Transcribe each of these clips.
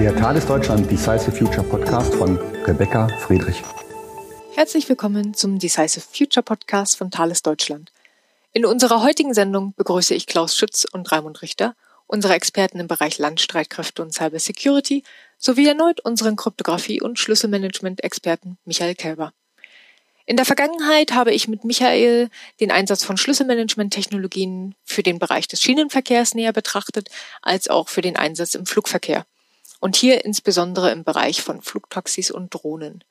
Der Thales Deutschland Decisive Future Podcast von Rebecca Friedrich. Herzlich willkommen zum Decisive Future Podcast von Thales Deutschland. In unserer heutigen Sendung begrüße ich Klaus Schütz und Raimund Richter, unsere Experten im Bereich Landstreitkräfte und Cyber Security, sowie erneut unseren Kryptographie- und Schlüsselmanagement-Experten Michael Kelber. In der Vergangenheit habe ich mit Michael den Einsatz von Schlüsselmanagement-Technologien für den Bereich des Schienenverkehrs näher betrachtet, als auch für den Einsatz im Flugverkehr. Und hier insbesondere im Bereich von Flugtaxis und Drohnen.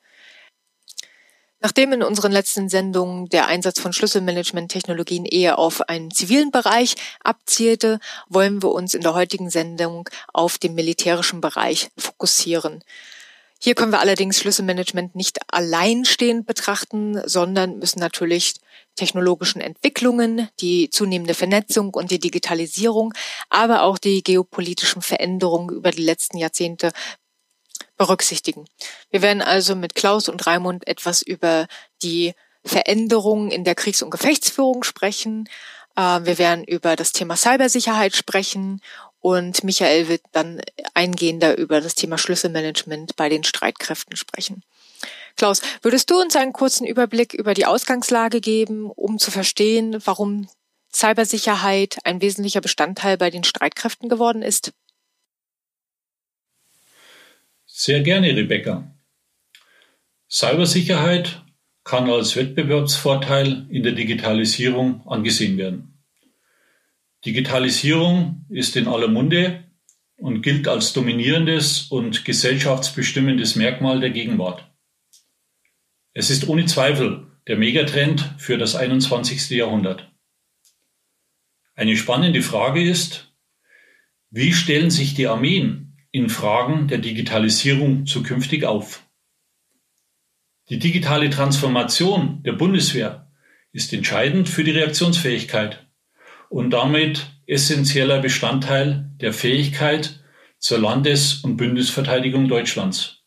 Nachdem in unseren letzten Sendungen der Einsatz von Schlüsselmanagement-Technologien eher auf einen zivilen Bereich abzielte, wollen wir uns in der heutigen Sendung auf den militärischen Bereich fokussieren. Hier können wir allerdings Schlüsselmanagement nicht alleinstehend betrachten, sondern müssen natürlich technologischen Entwicklungen, die zunehmende Vernetzung und die Digitalisierung, aber auch die geopolitischen Veränderungen über die letzten Jahrzehnte berücksichtigen. Wir werden also mit Klaus und Raimund etwas über die Veränderungen in der Kriegs- und Gefechtsführung sprechen. Äh, wir werden über das Thema Cybersicherheit sprechen und Michael wird dann eingehender über das Thema Schlüsselmanagement bei den Streitkräften sprechen. Klaus, würdest du uns einen kurzen Überblick über die Ausgangslage geben, um zu verstehen, warum Cybersicherheit ein wesentlicher Bestandteil bei den Streitkräften geworden ist? Sehr gerne, Rebecca. Cybersicherheit kann als Wettbewerbsvorteil in der Digitalisierung angesehen werden. Digitalisierung ist in aller Munde und gilt als dominierendes und gesellschaftsbestimmendes Merkmal der Gegenwart. Es ist ohne Zweifel der Megatrend für das 21. Jahrhundert. Eine spannende Frage ist, wie stellen sich die Armeen in Fragen der Digitalisierung zukünftig auf. Die digitale Transformation der Bundeswehr ist entscheidend für die Reaktionsfähigkeit und damit essentieller Bestandteil der Fähigkeit zur Landes- und Bündnisverteidigung Deutschlands.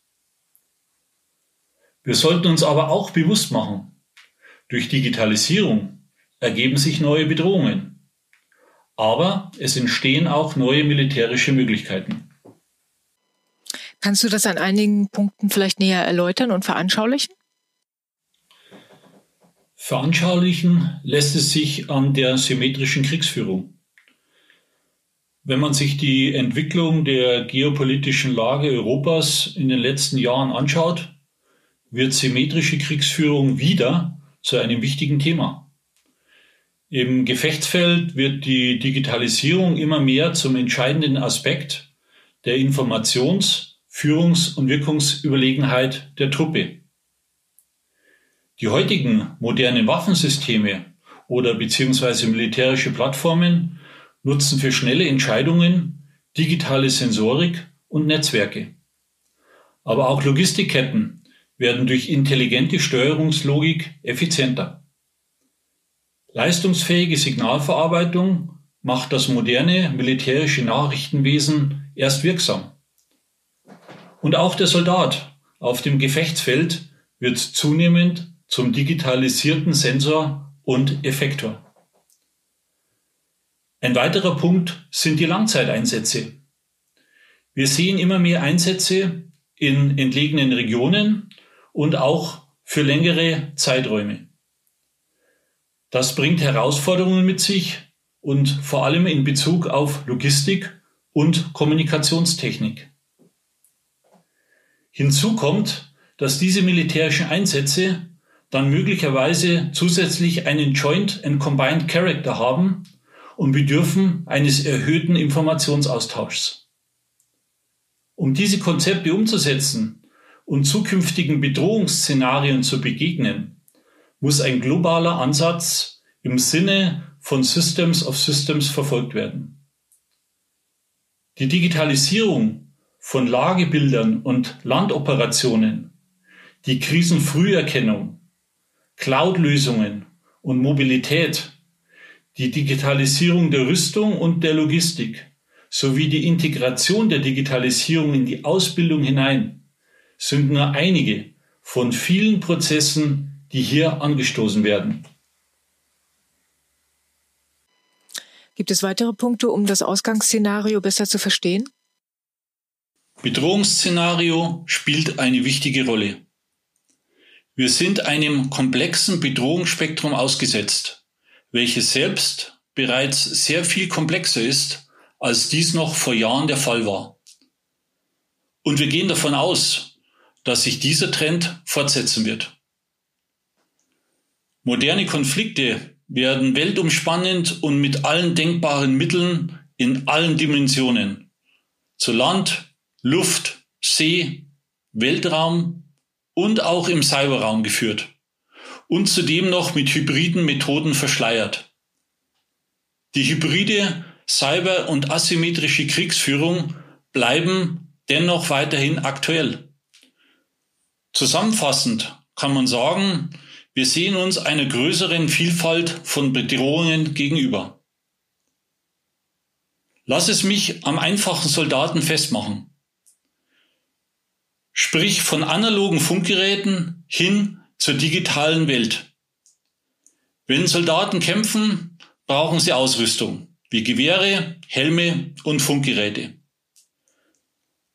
Wir sollten uns aber auch bewusst machen, durch Digitalisierung ergeben sich neue Bedrohungen, aber es entstehen auch neue militärische Möglichkeiten. Kannst du das an einigen Punkten vielleicht näher erläutern und veranschaulichen? Veranschaulichen lässt es sich an der symmetrischen Kriegsführung. Wenn man sich die Entwicklung der geopolitischen Lage Europas in den letzten Jahren anschaut, wird symmetrische Kriegsführung wieder zu einem wichtigen Thema. Im Gefechtsfeld wird die Digitalisierung immer mehr zum entscheidenden Aspekt der Informations- Führungs- und Wirkungsüberlegenheit der Truppe. Die heutigen modernen Waffensysteme oder beziehungsweise militärische Plattformen nutzen für schnelle Entscheidungen digitale Sensorik und Netzwerke. Aber auch Logistikketten werden durch intelligente Steuerungslogik effizienter. Leistungsfähige Signalverarbeitung macht das moderne militärische Nachrichtenwesen erst wirksam. Und auch der Soldat auf dem Gefechtsfeld wird zunehmend zum digitalisierten Sensor und Effektor. Ein weiterer Punkt sind die Langzeiteinsätze. Wir sehen immer mehr Einsätze in entlegenen Regionen und auch für längere Zeiträume. Das bringt Herausforderungen mit sich und vor allem in Bezug auf Logistik und Kommunikationstechnik. Hinzu kommt, dass diese militärischen Einsätze dann möglicherweise zusätzlich einen Joint and Combined Character haben und bedürfen eines erhöhten Informationsaustauschs. Um diese Konzepte umzusetzen und zukünftigen Bedrohungsszenarien zu begegnen, muss ein globaler Ansatz im Sinne von Systems of Systems verfolgt werden. Die Digitalisierung von Lagebildern und Landoperationen, die Krisenfrüherkennung, Cloud-Lösungen und Mobilität, die Digitalisierung der Rüstung und der Logistik sowie die Integration der Digitalisierung in die Ausbildung hinein sind nur einige von vielen Prozessen, die hier angestoßen werden. Gibt es weitere Punkte, um das Ausgangsszenario besser zu verstehen? Bedrohungsszenario spielt eine wichtige Rolle. Wir sind einem komplexen Bedrohungsspektrum ausgesetzt, welches selbst bereits sehr viel komplexer ist, als dies noch vor Jahren der Fall war. Und wir gehen davon aus, dass sich dieser Trend fortsetzen wird. Moderne Konflikte werden weltumspannend und mit allen denkbaren Mitteln in allen Dimensionen zu Land, Luft, See, Weltraum und auch im Cyberraum geführt und zudem noch mit hybriden Methoden verschleiert. Die hybride Cyber- und asymmetrische Kriegsführung bleiben dennoch weiterhin aktuell. Zusammenfassend kann man sagen, wir sehen uns einer größeren Vielfalt von Bedrohungen gegenüber. Lass es mich am einfachen Soldaten festmachen sprich von analogen Funkgeräten hin zur digitalen Welt. Wenn Soldaten kämpfen, brauchen sie Ausrüstung wie Gewehre, Helme und Funkgeräte.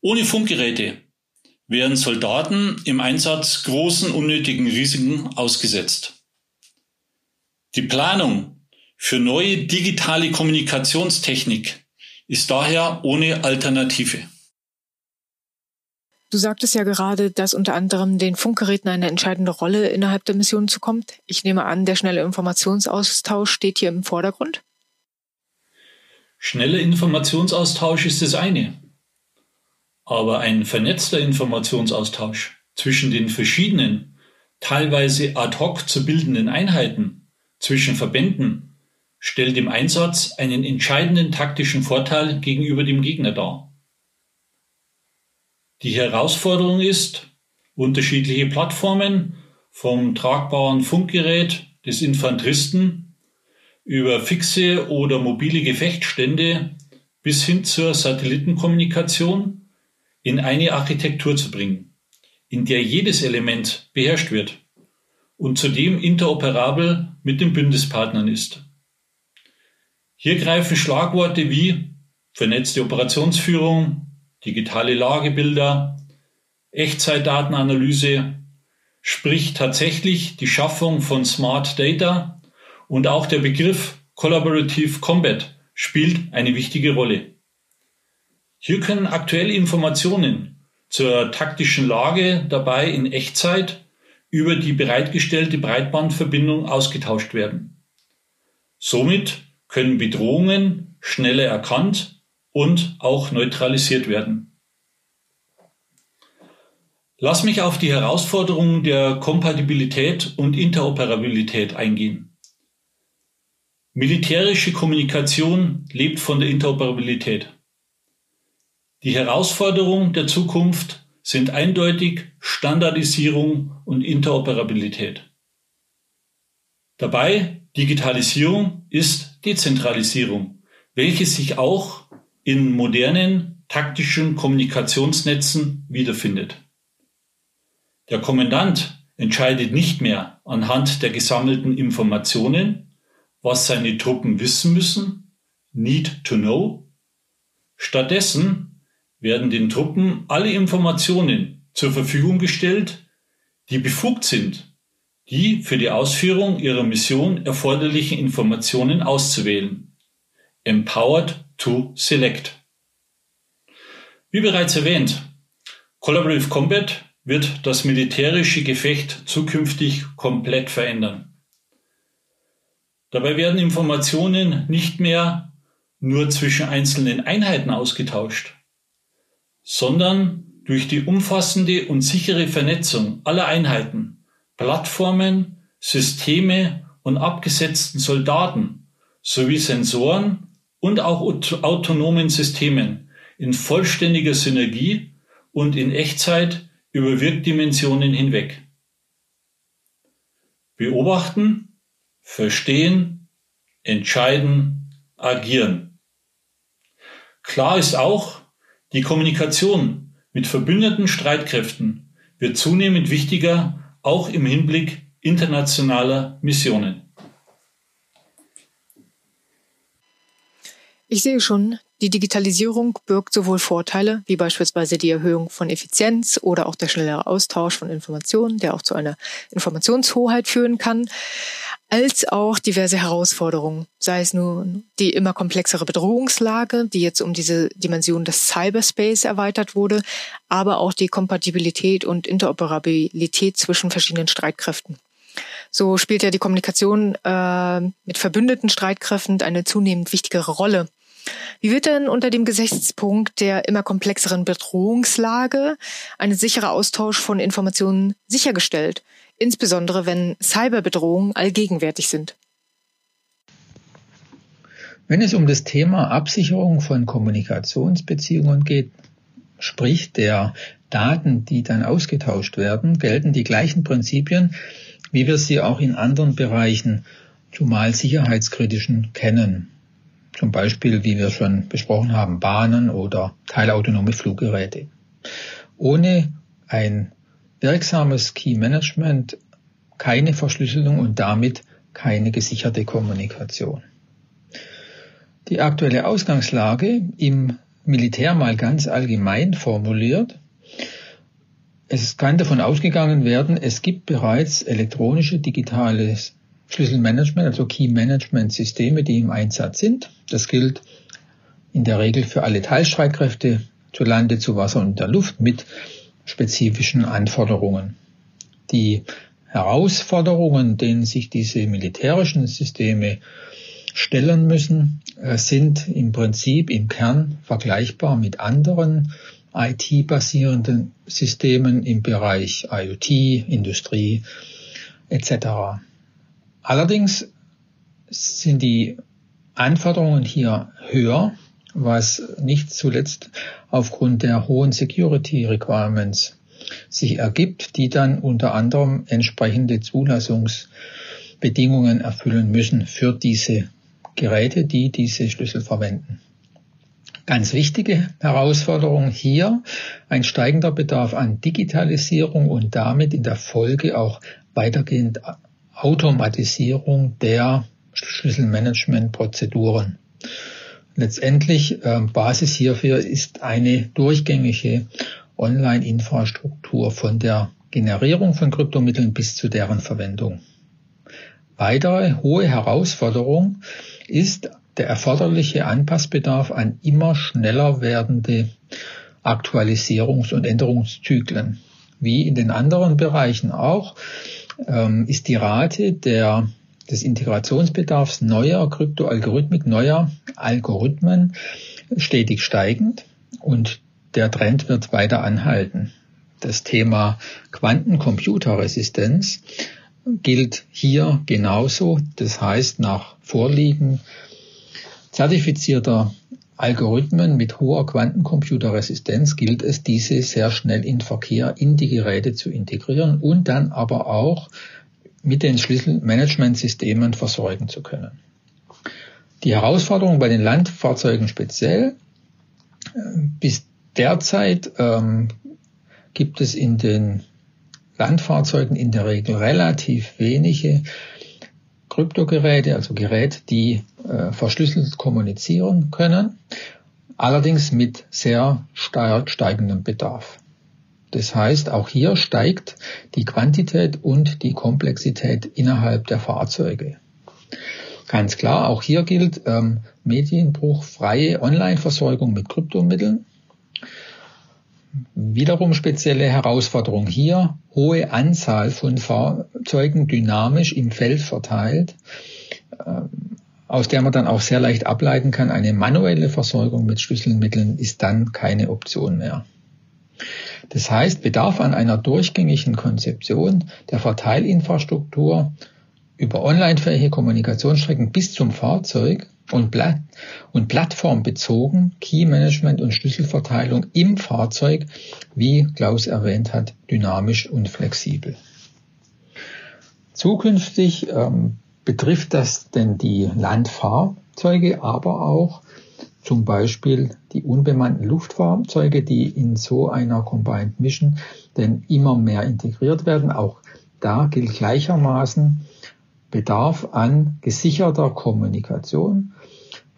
Ohne Funkgeräte werden Soldaten im Einsatz großen unnötigen Risiken ausgesetzt. Die Planung für neue digitale Kommunikationstechnik ist daher ohne Alternative. Du sagtest ja gerade, dass unter anderem den Funkgeräten eine entscheidende Rolle innerhalb der Mission zukommt. Ich nehme an, der schnelle Informationsaustausch steht hier im Vordergrund. Schneller Informationsaustausch ist das eine. Aber ein vernetzter Informationsaustausch zwischen den verschiedenen, teilweise ad hoc zu bildenden Einheiten, zwischen Verbänden, stellt im Einsatz einen entscheidenden taktischen Vorteil gegenüber dem Gegner dar. Die Herausforderung ist, unterschiedliche Plattformen vom tragbaren Funkgerät des Infanteristen über fixe oder mobile Gefechtsstände bis hin zur Satellitenkommunikation in eine Architektur zu bringen, in der jedes Element beherrscht wird und zudem interoperabel mit den Bündnispartnern ist. Hier greifen Schlagworte wie vernetzte Operationsführung, digitale Lagebilder, Echtzeitdatenanalyse, sprich tatsächlich die Schaffung von Smart Data und auch der Begriff Collaborative Combat spielt eine wichtige Rolle. Hier können aktuelle Informationen zur taktischen Lage dabei in Echtzeit über die bereitgestellte Breitbandverbindung ausgetauscht werden. Somit können Bedrohungen schneller erkannt und auch neutralisiert werden. Lass mich auf die Herausforderungen der Kompatibilität und Interoperabilität eingehen. Militärische Kommunikation lebt von der Interoperabilität. Die Herausforderungen der Zukunft sind eindeutig Standardisierung und Interoperabilität. Dabei Digitalisierung ist Dezentralisierung, welche sich auch in modernen taktischen Kommunikationsnetzen wiederfindet. Der Kommandant entscheidet nicht mehr anhand der gesammelten Informationen, was seine Truppen wissen müssen, need to know. Stattdessen werden den Truppen alle Informationen zur Verfügung gestellt, die befugt sind, die für die Ausführung ihrer Mission erforderlichen Informationen auszuwählen. Empowered to select. Wie bereits erwähnt, Collaborative Combat wird das militärische Gefecht zukünftig komplett verändern. Dabei werden Informationen nicht mehr nur zwischen einzelnen Einheiten ausgetauscht, sondern durch die umfassende und sichere Vernetzung aller Einheiten, Plattformen, Systeme und abgesetzten Soldaten sowie Sensoren und auch autonomen Systemen in vollständiger Synergie und in Echtzeit über Wirkdimensionen hinweg. Beobachten, verstehen, entscheiden, agieren. Klar ist auch, die Kommunikation mit verbündeten Streitkräften wird zunehmend wichtiger, auch im Hinblick internationaler Missionen. Ich sehe schon, Die Digitalisierung birgt sowohl Vorteile, wie beispielsweise die Erhöhung von Effizienz oder auch der schnellere Austausch von Informationen, der auch zu einer Informationshoheit führen kann, als auch diverse Herausforderungen, sei es nun die immer komplexere Bedrohungslage, die jetzt um diese Dimension des Cyberspace erweitert wurde, aber auch die Kompatibilität und Interoperabilität zwischen verschiedenen Streitkräften. So spielt ja die Kommunikation äh, mit verbündeten Streitkräften eine zunehmend wichtigere Rolle. Wie wird denn unter dem Gesichtspunkt der immer komplexeren Bedrohungslage ein sicherer Austausch von Informationen sichergestellt, insbesondere wenn Cyberbedrohungen allgegenwärtig sind? Wenn es um das Thema Absicherung von Kommunikationsbeziehungen geht, sprich der Daten, die dann ausgetauscht werden, gelten die gleichen Prinzipien, wie wir sie auch in anderen Bereichen, zumal sicherheitskritischen, kennen. Zum Beispiel, wie wir schon besprochen haben, Bahnen oder teilautonome Fluggeräte. Ohne ein wirksames Key Management keine Verschlüsselung und damit keine gesicherte Kommunikation. Die aktuelle Ausgangslage im Militär mal ganz allgemein formuliert. Es kann davon ausgegangen werden, es gibt bereits elektronische digitales Schlüsselmanagement, also Key Management Systeme, die im Einsatz sind. Das gilt in der Regel für alle Teilstreitkräfte zu Lande, zu Wasser und der Luft mit spezifischen Anforderungen. Die Herausforderungen, denen sich diese militärischen Systeme stellen müssen, äh, sind im Prinzip im Kern vergleichbar mit anderen IT-basierenden Systemen im Bereich IoT, Industrie etc. Allerdings sind die Anforderungen hier höher, was nicht zuletzt aufgrund der hohen Security Requirements sich ergibt, die dann unter anderem entsprechende Zulassungsbedingungen erfüllen müssen für diese Geräte, die diese Schlüssel verwenden. Ganz wichtige Herausforderung hier, ein steigender Bedarf an Digitalisierung und damit in der Folge auch weitergehend Automatisierung der Schlüsselmanagementprozeduren. Letztendlich äh, Basis hierfür ist eine durchgängige Online-Infrastruktur von der Generierung von Kryptomitteln bis zu deren Verwendung. Weitere hohe Herausforderung ist der erforderliche Anpassbedarf an immer schneller werdende Aktualisierungs- und Änderungszyklen. Wie in den anderen Bereichen auch ähm, ist die Rate der, des Integrationsbedarfs neuer Kryptoalgorithmik, neuer Algorithmen stetig steigend und der Trend wird weiter anhalten. Das Thema Quantencomputerresistenz gilt hier genauso. Das heißt, nach Vorliegen zertifizierter Algorithmen mit hoher Quantencomputerresistenz gilt es, diese sehr schnell in Verkehr in die Geräte zu integrieren und dann aber auch mit den Schlüsselmanagementsystemen versorgen zu können. Die Herausforderung bei den Landfahrzeugen speziell, äh, bis derzeit ähm, gibt es in den Landfahrzeugen in der Regel relativ wenige Kryptogeräte, also Geräte, die äh, verschlüsselt kommunizieren können, allerdings mit sehr steigendem Bedarf. Das heißt, auch hier steigt die Quantität und die Komplexität innerhalb der Fahrzeuge. Ganz klar, auch hier gilt ähm, Medienbruch, freie Online-Versorgung mit Kryptomitteln. Wiederum spezielle Herausforderung hier, hohe Anzahl von Fahrzeugen dynamisch im Feld verteilt, ähm, aus der man dann auch sehr leicht ableiten kann, eine manuelle Versorgung mit Schlüsselmitteln ist dann keine Option mehr. Das heißt, Bedarf an einer durchgängigen Konzeption der Verteilinfrastruktur über onlinefähige Kommunikationsstrecken bis zum Fahrzeug und, Platt und plattformbezogen Key Management und Schlüsselverteilung im Fahrzeug, wie Klaus erwähnt hat, dynamisch und flexibel. Zukünftig ähm, betrifft das denn die Landfahrzeuge, aber auch zum Beispiel die unbemannten Luftfahrzeuge, die in so einer Combined Mission denn immer mehr integriert werden. Auch da gilt gleichermaßen Bedarf an gesicherter Kommunikation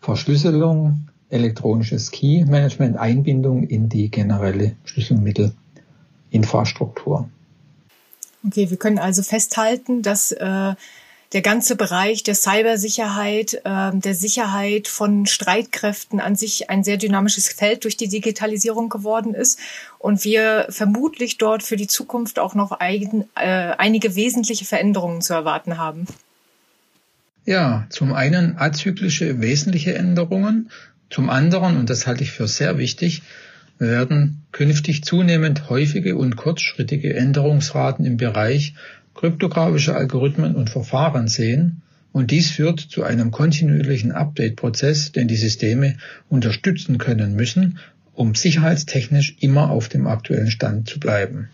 Verschlüsselung elektronisches Key-Management, Einbindung in die generelle Schlüsselmittelinfrastruktur. Okay, wir können also festhalten, dass äh, der ganze Bereich der Cybersicherheit, äh, der Sicherheit von Streitkräften an sich ein sehr dynamisches Feld durch die Digitalisierung geworden ist und wir vermutlich dort für die Zukunft auch noch ein, äh, einige wesentliche Veränderungen zu erwarten haben. Ja, zum einen azyklische wesentliche Änderungen, zum anderen, und das halte ich für sehr wichtig, werden künftig zunehmend häufige und kurzschrittige Änderungsraten im Bereich kryptografischer Algorithmen und Verfahren sehen, und dies führt zu einem kontinuierlichen Update-Prozess, den die Systeme unterstützen können müssen, um sicherheitstechnisch immer auf dem aktuellen Stand zu bleiben.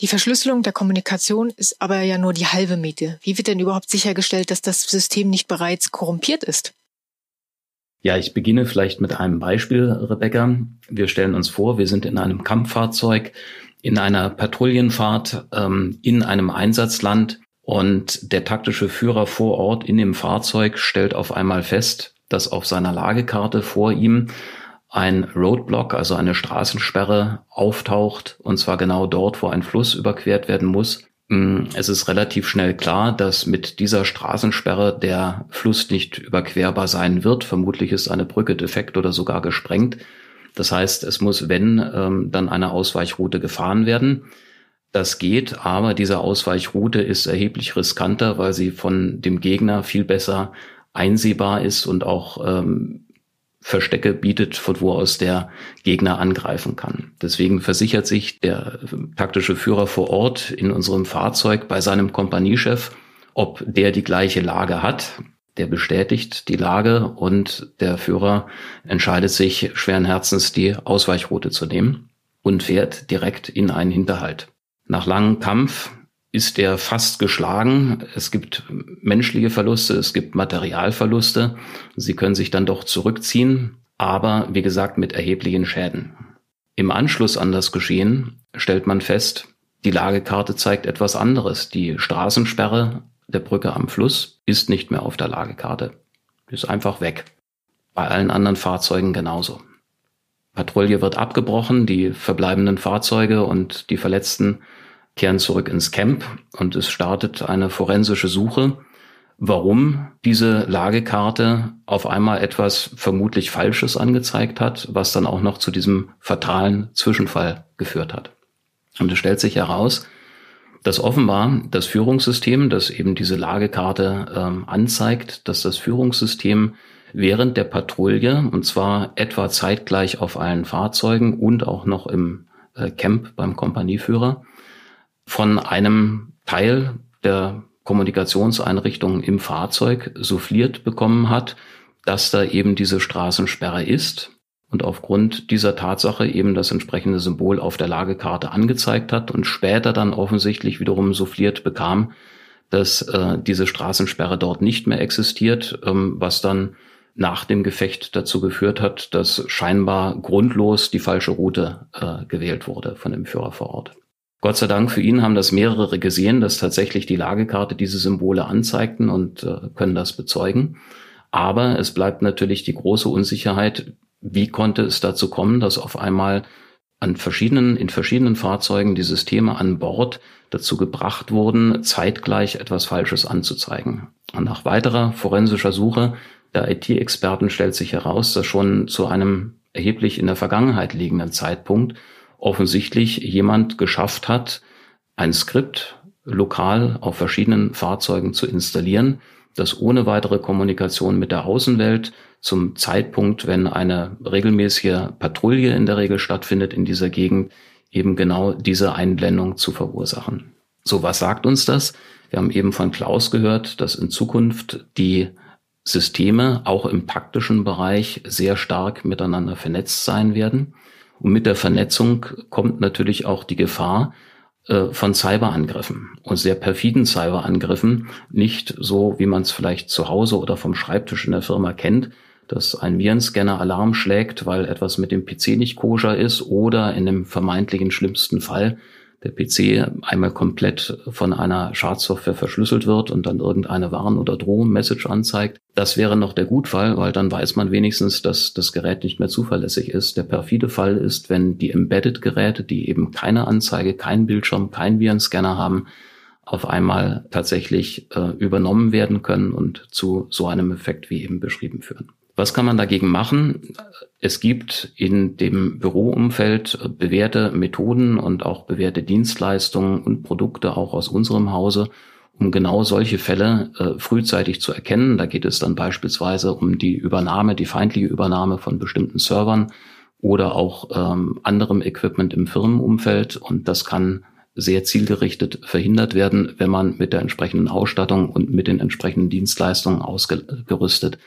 Die Verschlüsselung der Kommunikation ist aber ja nur die halbe Miete. Wie wird denn überhaupt sichergestellt, dass das System nicht bereits korrumpiert ist? Ja, ich beginne vielleicht mit einem Beispiel, Rebecca. Wir stellen uns vor, wir sind in einem Kampffahrzeug, in einer Patrouillenfahrt, ähm, in einem Einsatzland und der taktische Führer vor Ort in dem Fahrzeug stellt auf einmal fest, dass auf seiner Lagekarte vor ihm ein Roadblock, also eine Straßensperre auftaucht, und zwar genau dort, wo ein Fluss überquert werden muss. Mm, es ist relativ schnell klar, dass mit dieser Straßensperre der Fluss nicht überquerbar sein wird. Vermutlich ist eine Brücke defekt oder sogar gesprengt. Das heißt, es muss, wenn, ähm, dann eine Ausweichroute gefahren werden. Das geht, aber diese Ausweichroute ist erheblich riskanter, weil sie von dem Gegner viel besser einsehbar ist und auch ähm, Verstecke bietet, von wo aus der Gegner angreifen kann. Deswegen versichert sich der taktische Führer vor Ort in unserem Fahrzeug bei seinem Kompaniechef, ob der die gleiche Lage hat. Der bestätigt die Lage und der Führer entscheidet sich schweren Herzens, die Ausweichroute zu nehmen und fährt direkt in einen Hinterhalt. Nach langem Kampf ist er fast geschlagen. Es gibt menschliche Verluste, es gibt Materialverluste. Sie können sich dann doch zurückziehen, aber wie gesagt mit erheblichen Schäden. Im Anschluss an das Geschehen stellt man fest, die Lagekarte zeigt etwas anderes. Die Straßensperre der Brücke am Fluss ist nicht mehr auf der Lagekarte. Ist einfach weg. Bei allen anderen Fahrzeugen genauso. Patrouille wird abgebrochen, die verbleibenden Fahrzeuge und die Verletzten kehren zurück ins Camp und es startet eine forensische Suche, warum diese Lagekarte auf einmal etwas vermutlich Falsches angezeigt hat, was dann auch noch zu diesem fatalen Zwischenfall geführt hat. Und es stellt sich heraus, dass offenbar das Führungssystem, das eben diese Lagekarte ähm, anzeigt, dass das Führungssystem während der Patrouille, und zwar etwa zeitgleich auf allen Fahrzeugen und auch noch im äh, Camp beim Kompanieführer, von einem Teil der Kommunikationseinrichtungen im Fahrzeug souffliert bekommen hat, dass da eben diese Straßensperre ist und aufgrund dieser Tatsache eben das entsprechende Symbol auf der Lagekarte angezeigt hat und später dann offensichtlich wiederum souffliert bekam, dass äh, diese Straßensperre dort nicht mehr existiert, ähm, was dann nach dem Gefecht dazu geführt hat, dass scheinbar grundlos die falsche Route äh, gewählt wurde von dem Führer vor Ort. Gott sei Dank für ihn haben das mehrere gesehen, dass tatsächlich die Lagekarte diese Symbole anzeigten und äh, können das bezeugen. Aber es bleibt natürlich die große Unsicherheit, wie konnte es dazu kommen, dass auf einmal an verschiedenen, in verschiedenen Fahrzeugen die Systeme an Bord dazu gebracht wurden, zeitgleich etwas Falsches anzuzeigen. Und nach weiterer forensischer Suche der IT-Experten stellt sich heraus, dass schon zu einem erheblich in der Vergangenheit liegenden Zeitpunkt offensichtlich jemand geschafft hat, ein Skript lokal auf verschiedenen Fahrzeugen zu installieren, das ohne weitere Kommunikation mit der Außenwelt zum Zeitpunkt, wenn eine regelmäßige Patrouille in der Regel stattfindet in dieser Gegend, eben genau diese Einblendung zu verursachen. So, was sagt uns das? Wir haben eben von Klaus gehört, dass in Zukunft die Systeme auch im taktischen Bereich sehr stark miteinander vernetzt sein werden. Und mit der Vernetzung kommt natürlich auch die Gefahr äh, von Cyberangriffen und sehr perfiden Cyberangriffen. Nicht so, wie man es vielleicht zu Hause oder vom Schreibtisch in der Firma kennt, dass ein Virenscanner Alarm schlägt, weil etwas mit dem PC nicht koscher ist oder in dem vermeintlichen schlimmsten Fall, der PC einmal komplett von einer Schadsoftware verschlüsselt wird und dann irgendeine Warn- oder Drohmessage anzeigt. Das wäre noch der Gutfall, weil dann weiß man wenigstens, dass das Gerät nicht mehr zuverlässig ist. Der perfide Fall ist, wenn die Embedded-Geräte, die eben keine Anzeige, keinen Bildschirm, keinen Virenscanner haben, auf einmal tatsächlich äh, übernommen werden können und zu so einem Effekt wie eben beschrieben führen. Was kann man dagegen machen? Es gibt in dem Büroumfeld bewährte Methoden und auch bewährte Dienstleistungen und Produkte auch aus unserem Hause, um genau solche Fälle äh, frühzeitig zu erkennen. Da geht es dann beispielsweise um die Übernahme, die feindliche Übernahme von bestimmten Servern oder auch ähm, anderem Equipment im Firmenumfeld. Und das kann sehr zielgerichtet verhindert werden, wenn man mit der entsprechenden Ausstattung und mit den entsprechenden Dienstleistungen ausgerüstet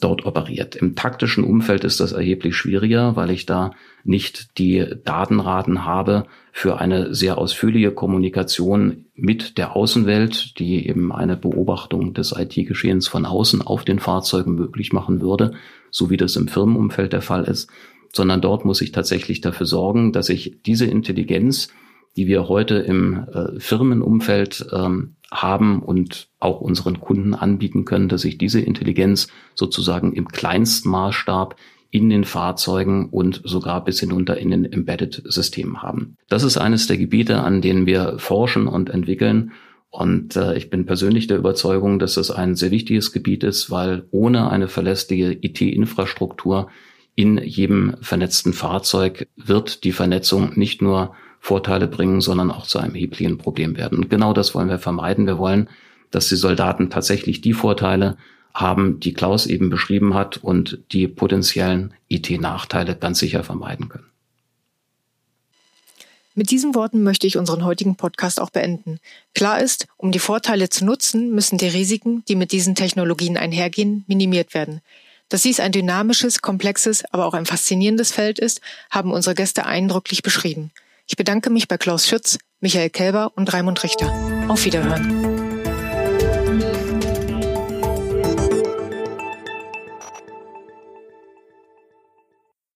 dort operiert. Im taktischen Umfeld ist das erheblich schwieriger, weil ich da nicht die Datenraten habe für eine sehr ausführliche Kommunikation mit der Außenwelt, die eben eine Beobachtung des IT-Geschehens von außen auf den Fahrzeugen möglich machen würde, so wie das im Firmenumfeld der Fall ist, sondern dort muss ich tatsächlich dafür sorgen, dass ich diese Intelligenz, die wir heute im äh, Firmenumfeld ähm, haben und auch unseren Kunden anbieten können, dass ich diese Intelligenz sozusagen im kleinsten Maßstab in den Fahrzeugen und sogar bis hinunter in den Embedded-Systemen haben. Das ist eines der Gebiete, an denen wir forschen und entwickeln. Und äh, ich bin persönlich der Überzeugung, dass das ein sehr wichtiges Gebiet ist, weil ohne eine verlässliche IT-Infrastruktur in jedem vernetzten Fahrzeug wird die Vernetzung nicht nur Vorteile bringen, sondern auch zu einem erheblichen Problem werden. Und genau das wollen wir vermeiden. Wir wollen, dass die Soldaten tatsächlich die Vorteile haben, die Klaus eben beschrieben hat und die potenziellen IT-Nachteile ganz sicher vermeiden können. Mit diesen Worten möchte ich unseren heutigen Podcast auch beenden. Klar ist, um die Vorteile zu nutzen, müssen die Risiken, die mit diesen Technologien einhergehen, minimiert werden. Dass dies ein dynamisches, komplexes, aber auch ein faszinierendes Feld ist, haben unsere Gäste eindrücklich beschrieben. Ich bedanke mich bei Klaus Schütz, Michael Kelber und Raimund Richter. Auf Wiederhören.